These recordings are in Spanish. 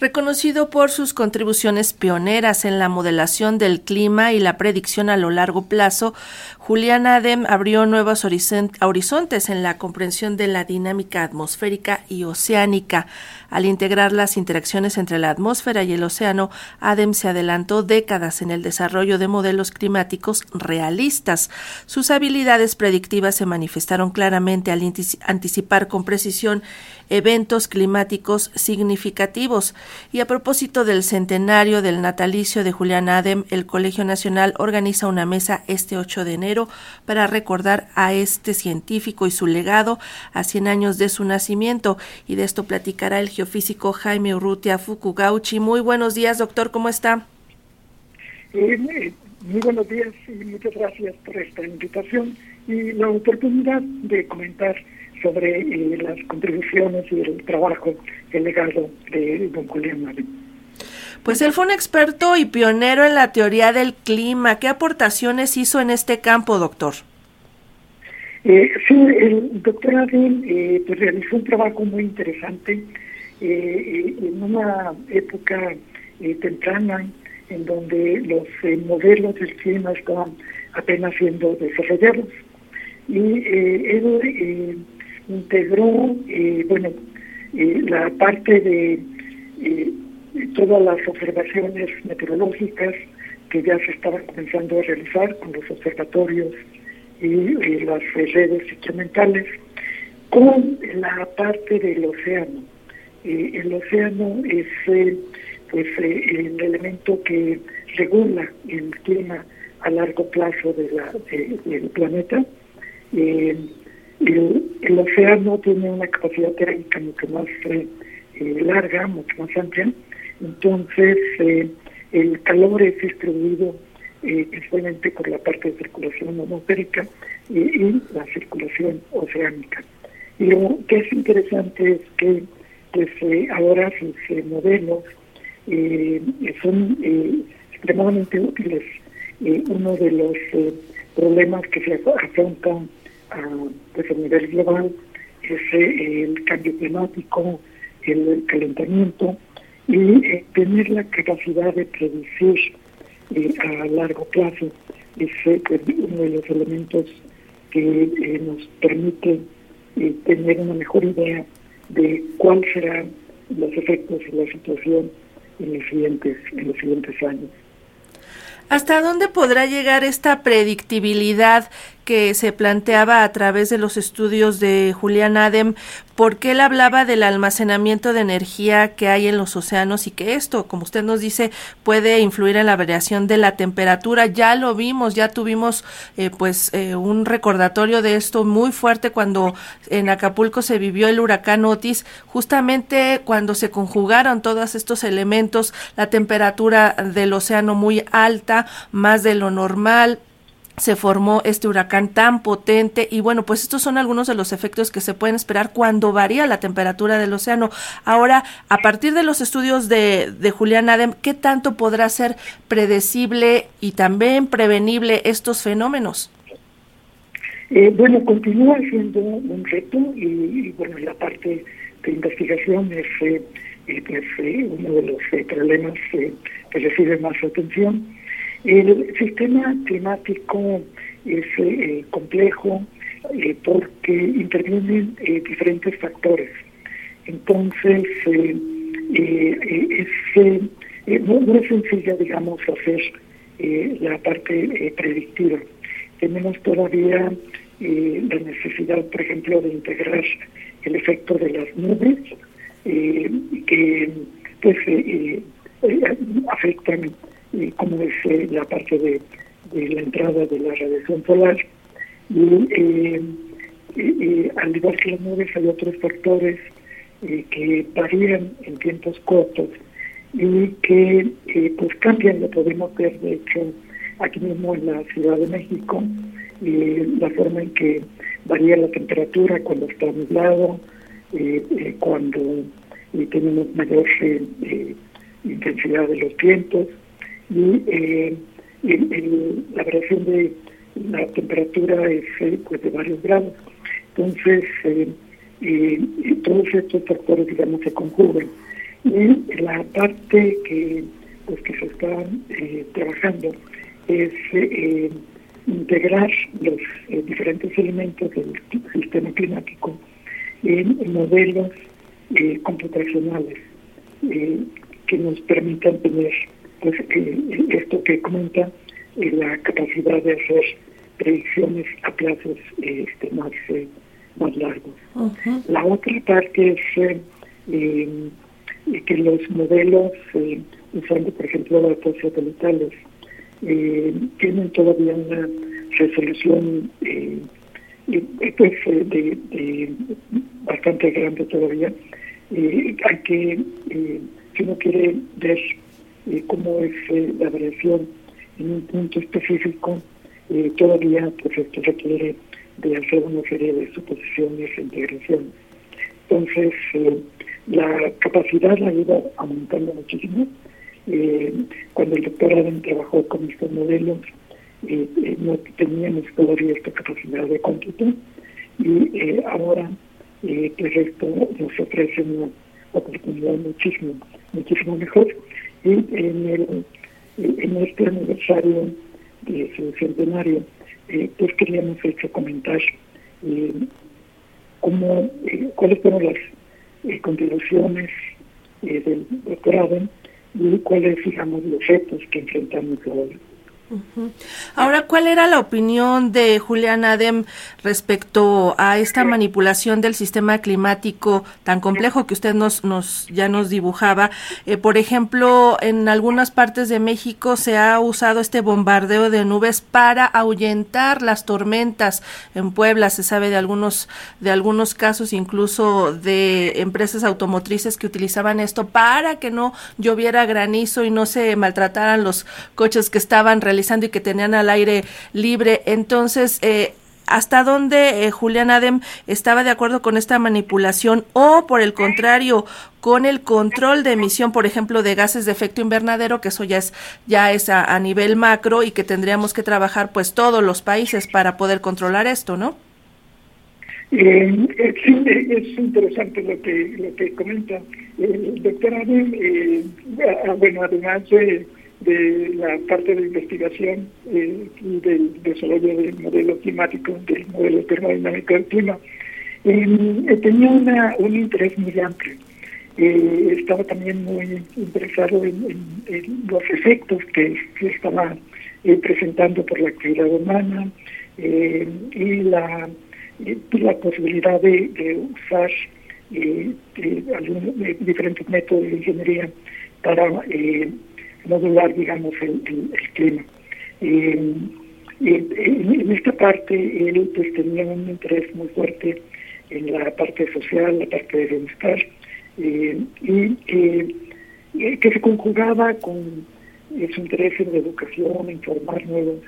Reconocido por sus contribuciones pioneras en la modelación del clima y la predicción a lo largo plazo, Julián Adem abrió nuevos horizontes en la comprensión de la dinámica atmosférica y oceánica. Al integrar las interacciones entre la atmósfera y el océano, Adem se adelantó décadas en el desarrollo de modelos climáticos realistas. Sus habilidades predictivas se manifestaron claramente al anticipar con precisión eventos climáticos significativos. Y a propósito del centenario del natalicio de Julián Adem, el Colegio Nacional organiza una mesa este 8 de enero para recordar a este científico y su legado a 100 años de su nacimiento. Y de esto platicará el geofísico Jaime Urrutia Fukugauchi. Muy buenos días, doctor, ¿cómo está? Eh, muy buenos días y muchas gracias por esta invitación y la oportunidad de comentar sobre eh, las contribuciones y el trabajo, el legado de don Julián Marín. Pues él fue un experto y pionero en la teoría del clima. ¿Qué aportaciones hizo en este campo, doctor? Eh, sí, el doctor Adel eh, pues realizó un trabajo muy interesante eh, en una época temprana en donde los modelos del clima estaban apenas siendo desarrollados. Y él integró, bueno, la parte de todas las observaciones meteorológicas que ya se estaban comenzando a realizar con los observatorios y, las redes instrumentales, con la parte del océano. Eh, el océano es eh, pues eh, el elemento que regula el clima a largo plazo de la, del planeta. El, el, océano tiene una capacidad térmica mucho más larga, mucho más amplia, entonces, eh, el calor es distribuido eh, principalmente por la parte de circulación atmosférica y, la circulación oceánica. Y lo que es interesante es que pues, eh, ahora sus modelos son extremadamente útiles. uno de los problemas que se afrontan pues, a nivel global es el cambio climático, el calentamiento, y eh, tener la capacidad de predecir eh, a largo plazo es eh, uno de los elementos que nos permite tener una mejor idea de cuáles serán los efectos de la situación en los siguientes, en los siguientes años. ¿Hasta dónde podrá llegar esta predictibilidad que se planteaba a través de los estudios de Julián Adem, porque él hablaba del almacenamiento de energía que hay en los océanos y que esto, como usted nos dice, puede influir en la variación de la temperatura. Ya lo vimos, ya tuvimos eh, pues eh, un recordatorio de esto muy fuerte cuando en Acapulco se vivió el huracán Otis, justamente cuando se conjugaron todos estos elementos, la temperatura del océano muy alta, más de lo normal, se formó este huracán tan potente y bueno, pues estos son algunos de los efectos que se pueden esperar cuando varía la temperatura del océano. Ahora, a partir de los estudios de, de Julián Adem, ¿qué tanto podrá ser predecible y también prevenible estos fenómenos? Eh, bueno, continúa siendo un reto y, bueno, la parte de investigación es eh, eh, uno de los problemas que recibe más atención el sistema climático es eh, complejo eh, porque intervienen eh, diferentes factores. Entonces, es, no, es sencilla, digamos, hacer la parte predictiva. Tenemos todavía la necesidad, por ejemplo, de integrar el efecto de las nubes, que pues afectan como es eh, la parte de, la entrada de la radiación solar. Y eh, al igual que las nubes hay otros factores eh, que varían en tiempos cortos y que pues cambian, lo podemos ver de hecho aquí mismo en la Ciudad de México, la forma en que varía la temperatura cuando está nublado, cuando tenemos mayor intensidad de los vientos, y eh, la variación de la temperatura es eh, pues de varios grados. Entonces, eh, todos estos factores, digamos, se conjugan. Y la parte que, pues, que se está trabajando es integrar los diferentes elementos del sistema climático en modelos computacionales que nos permitan tener pues, esto que comenta, la capacidad de hacer predicciones a plazos este, más, eh, más largos. La otra parte es eh, em, que los modelos, eh, usando por ejemplo datos satelitales, tienen todavía una resolución pues, de, bastante grande todavía. hay que, si uno quiere ver cómo es la variación en un punto específico, eh, todavía pues esto requiere de hacer una serie de suposiciones e integraciones. Entonces, eh, la capacidad la ido aumentando muchísimo. Eh, cuando el doctor Adam trabajó con estos modelos, no teníamos todavía esta capacidad de cómputo y ahora pues esto nos ofrece una oportunidad muchísimo, muchísimo mejor. En, el, en este aniversario de su centenario, eh, pues queríamos hecho comentar eh, cómo, eh, cuáles fueron las eh, contribuciones del doctorado y cuáles, digamos, los retos que enfrentamos ahora. Ahora, ¿cuál era la opinión de Julián Adem respecto a esta manipulación del sistema climático tan complejo que usted nos, ya nos dibujaba? Eh, por ejemplo, en algunas partes de México se ha usado este bombardeo de nubes para ahuyentar las tormentas. En Puebla se sabe de algunos de algunos casos, incluso de empresas automotrices que utilizaban esto para que no lloviera granizo y no se maltrataran los coches que estaban realizando y que tenían al aire libre. Entonces, eh, ¿hasta dónde eh, Julián Adem estaba de acuerdo con esta manipulación o, por el contrario, con el control de emisión, por ejemplo, de gases de efecto invernadero, que eso ya es, ya es a, nivel macro y que tendríamos que trabajar pues todos los países para poder controlar esto, ¿no? Eh, es interesante lo que, lo que comenta el doctor Adem. Ah, bueno, además de de la parte de investigación eh, del desarrollo del modelo climático, del modelo termodinámico del clima, eh, tenía una, un interés muy amplio. Eh, estaba también muy interesado en, los efectos que, estaba presentando por la actividad humana y la, la posibilidad de, usar diferentes métodos de ingeniería para modular, digamos, el, clima. Eh, en, esta parte él pues tenía un interés muy fuerte en la parte social, la parte de bienestar, eh, y eh, que se conjugaba con su interés en la educación, en formar nuevos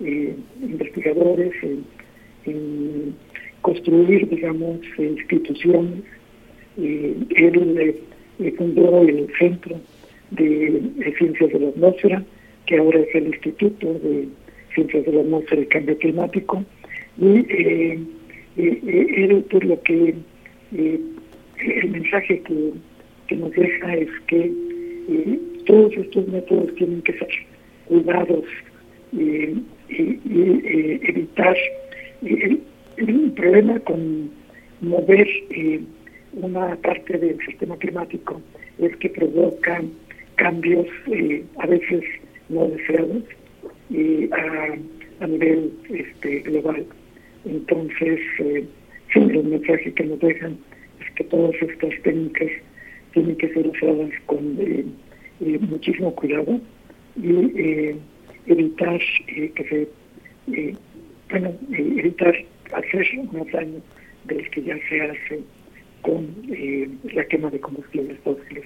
investigadores, en, construir, digamos, instituciones. él fundó el Centro de, Ciencias de la Atmósfera, que ahora es el Instituto de Ciencias de la Atmósfera y Cambio Climático, y eh, eh, eh por lo que eh, el mensaje que, que, nos deja es que todos estos métodos tienen que ser cuidados y, evitar el, el, problema con mover una parte del sistema climático es que provoca cambios eh, a veces no deseados y a, nivel este, global. Entonces, eh, el mensaje que nos dejan es que todas estas técnicas tienen que ser usadas con eh, eh, muchísimo cuidado y evitar que se, bueno, evitar hacer más daño de los que ya se hace con la quema de combustibles fósiles.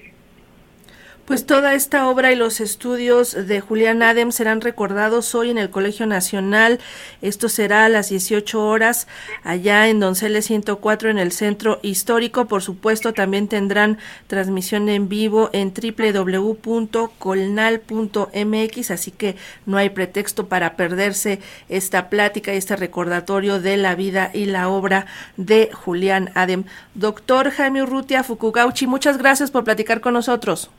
Pues toda esta obra y los estudios de Julián Adem serán recordados hoy en el Colegio Nacional. Esto será a las 18 horas allá en Donceles 104 en el Centro Histórico. Por supuesto, también tendrán transmisión en vivo en www.colnal.mx, así que no hay pretexto para perderse esta plática y este recordatorio de la vida y la obra de Julián Adem. Doctor Jaime Urrutia Fukugauchi, muchas gracias por platicar con nosotros.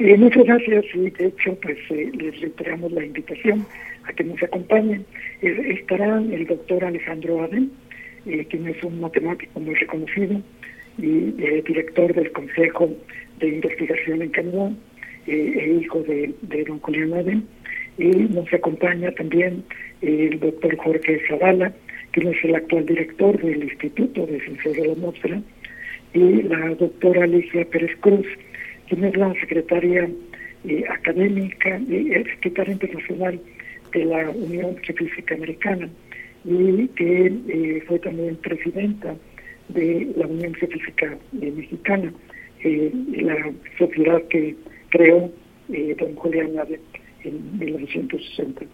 Eh, muchas gracias y de hecho pues eh, les reiteramos la invitación a que nos acompañen. estará el doctor Alejandro Aden, eh, quien es un matemático muy reconocido y director del Consejo de Investigación en Canadá, e hijo de, don Julián Aden. Y nos acompaña también el doctor Jorge Zavala, quien es el actual director del Instituto de Ciencias de la Atmósfera, y la doctora Alicia Pérez Cruz, quien es la secretaria eh, académica y secretaria internacional de la Unión Geofísica Americana y que eh, fue también presidenta de la Unión eh, Mexicana, la sociedad que creó don Julián Ade en 1960.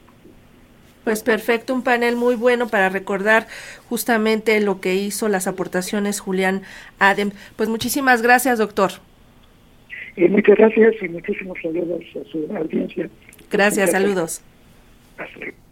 Pues perfecto, un panel muy bueno para recordar justamente lo que hizo las aportaciones Julián Adem. Pues muchísimas gracias, doctor. Eh, muchas gracias y muchísimos saludos a su audiencia. Gracias, saludos. Hasta luego.